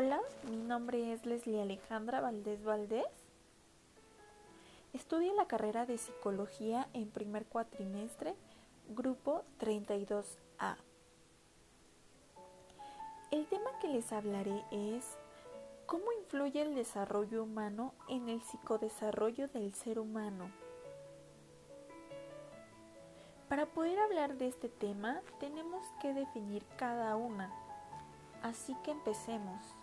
Hola, mi nombre es Leslie Alejandra Valdés Valdés. Estudio la carrera de Psicología en primer cuatrimestre, grupo 32A. El tema que les hablaré es cómo influye el desarrollo humano en el psicodesarrollo del ser humano. Para poder hablar de este tema tenemos que definir cada una, así que empecemos.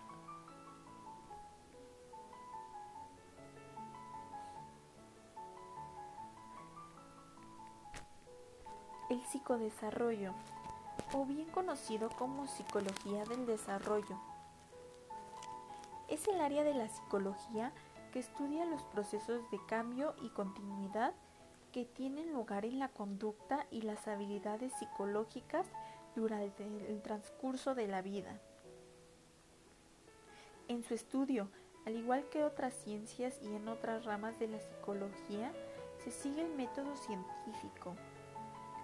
El psicodesarrollo, o bien conocido como psicología del desarrollo, es el área de la psicología que estudia los procesos de cambio y continuidad que tienen lugar en la conducta y las habilidades psicológicas durante el transcurso de la vida. En su estudio, al igual que otras ciencias y en otras ramas de la psicología, se sigue el método científico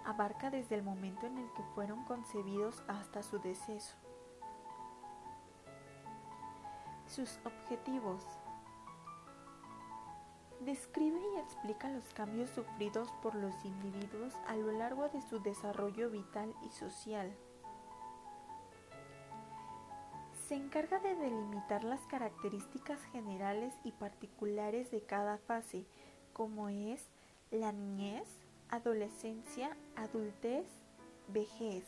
abarca desde el momento en el que fueron concebidos hasta su deceso. Sus objetivos. Describe y explica los cambios sufridos por los individuos a lo largo de su desarrollo vital y social. Se encarga de delimitar las características generales y particulares de cada fase, como es la niñez, adolescencia, adultez, vejez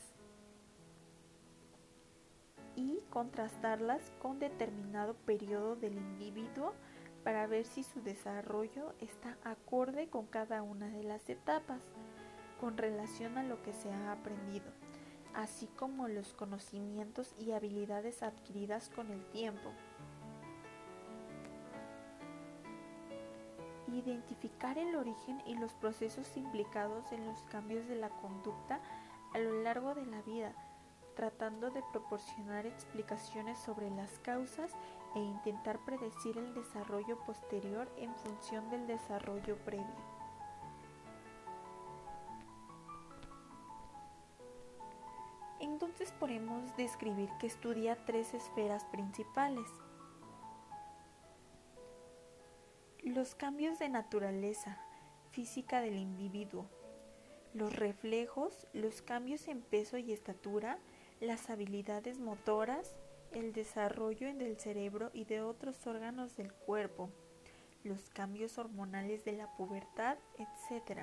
y contrastarlas con determinado periodo del individuo para ver si su desarrollo está acorde con cada una de las etapas con relación a lo que se ha aprendido, así como los conocimientos y habilidades adquiridas con el tiempo. Identificar el origen y los procesos implicados en los cambios de la conducta a lo largo de la vida, tratando de proporcionar explicaciones sobre las causas e intentar predecir el desarrollo posterior en función del desarrollo previo. Entonces podemos describir que estudia tres esferas principales, Los cambios de naturaleza física del individuo, los reflejos, los cambios en peso y estatura, las habilidades motoras, el desarrollo del cerebro y de otros órganos del cuerpo, los cambios hormonales de la pubertad, etc.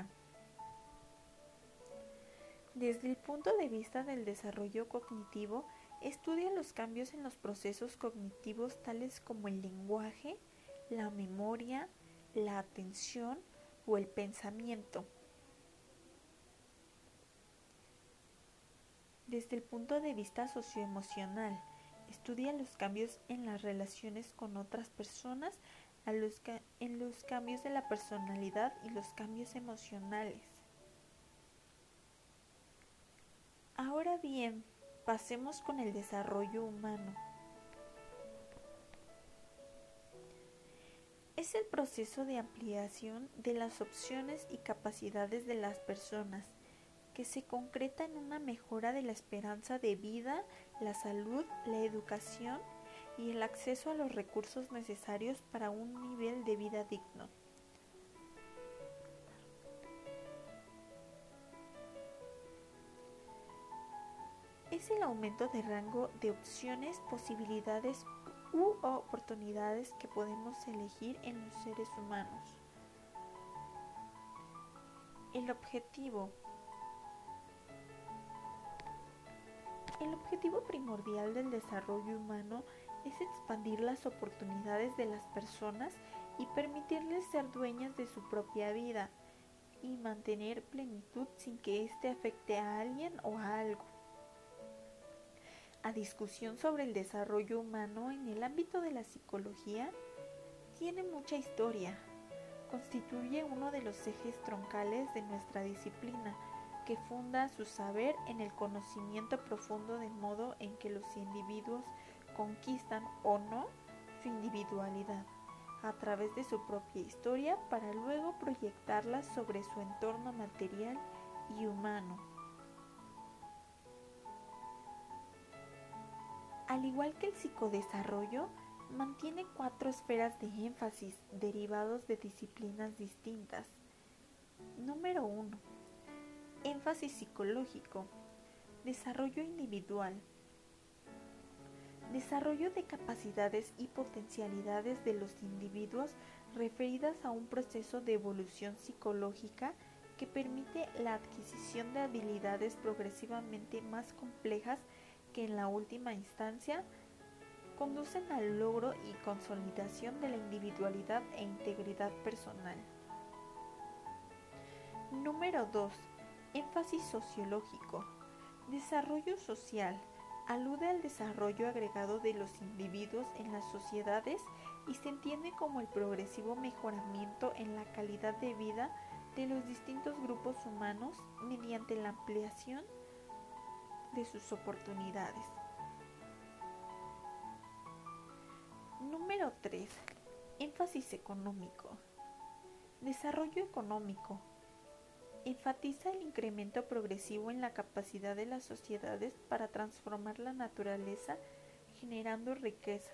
Desde el punto de vista del desarrollo cognitivo, estudia los cambios en los procesos cognitivos tales como el lenguaje, la memoria, la atención o el pensamiento. Desde el punto de vista socioemocional, estudia los cambios en las relaciones con otras personas, en los cambios de la personalidad y los cambios emocionales. Ahora bien, pasemos con el desarrollo humano. Es el proceso de ampliación de las opciones y capacidades de las personas, que se concreta en una mejora de la esperanza de vida, la salud, la educación y el acceso a los recursos necesarios para un nivel de vida digno. Es el aumento de rango de opciones, posibilidades u oportunidades que podemos elegir en los seres humanos. El objetivo. El objetivo primordial del desarrollo humano es expandir las oportunidades de las personas y permitirles ser dueñas de su propia vida y mantener plenitud sin que éste afecte a alguien o a algo a discusión sobre el desarrollo humano en el ámbito de la psicología tiene mucha historia. Constituye uno de los ejes troncales de nuestra disciplina, que funda su saber en el conocimiento profundo del modo en que los individuos conquistan o no su individualidad a través de su propia historia para luego proyectarla sobre su entorno material y humano. Al igual que el psicodesarrollo, mantiene cuatro esferas de énfasis derivados de disciplinas distintas. Número 1. Énfasis psicológico. Desarrollo individual. Desarrollo de capacidades y potencialidades de los individuos referidas a un proceso de evolución psicológica que permite la adquisición de habilidades progresivamente más complejas que en la última instancia conducen al logro y consolidación de la individualidad e integridad personal. Número 2. Énfasis sociológico. Desarrollo social. Alude al desarrollo agregado de los individuos en las sociedades y se entiende como el progresivo mejoramiento en la calidad de vida de los distintos grupos humanos mediante la ampliación de sus oportunidades. Número 3. Énfasis económico. Desarrollo económico. Enfatiza el incremento progresivo en la capacidad de las sociedades para transformar la naturaleza generando riqueza.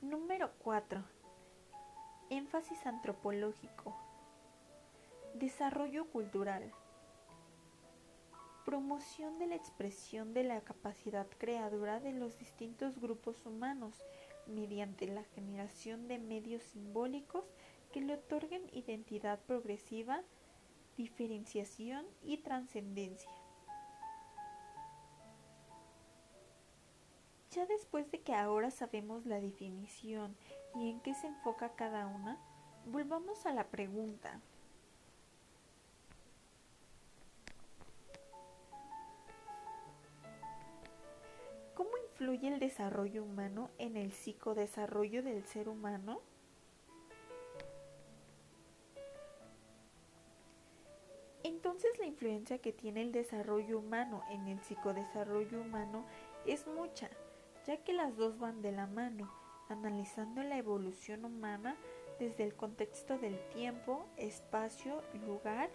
Número 4. Énfasis antropológico. Desarrollo cultural. Promoción de la expresión de la capacidad creadora de los distintos grupos humanos mediante la generación de medios simbólicos que le otorguen identidad progresiva, diferenciación y trascendencia. Ya después de que ahora sabemos la definición y en qué se enfoca cada una, volvamos a la pregunta. Influye el desarrollo humano en el psicodesarrollo del ser humano? Entonces la influencia que tiene el desarrollo humano en el psicodesarrollo humano es mucha, ya que las dos van de la mano, analizando la evolución humana desde el contexto del tiempo, espacio, lugar,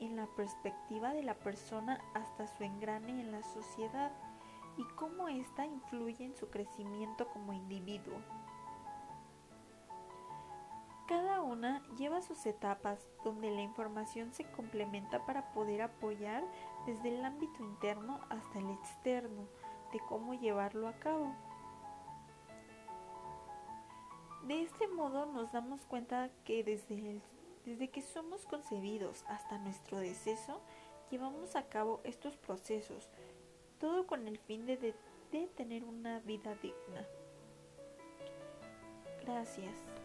en la perspectiva de la persona hasta su engrane en la sociedad y cómo ésta influye en su crecimiento como individuo. Cada una lleva sus etapas donde la información se complementa para poder apoyar desde el ámbito interno hasta el externo de cómo llevarlo a cabo. De este modo nos damos cuenta que desde, desde que somos concebidos hasta nuestro deceso, llevamos a cabo estos procesos todo con el fin de, de, tener una vida digna. Gracias.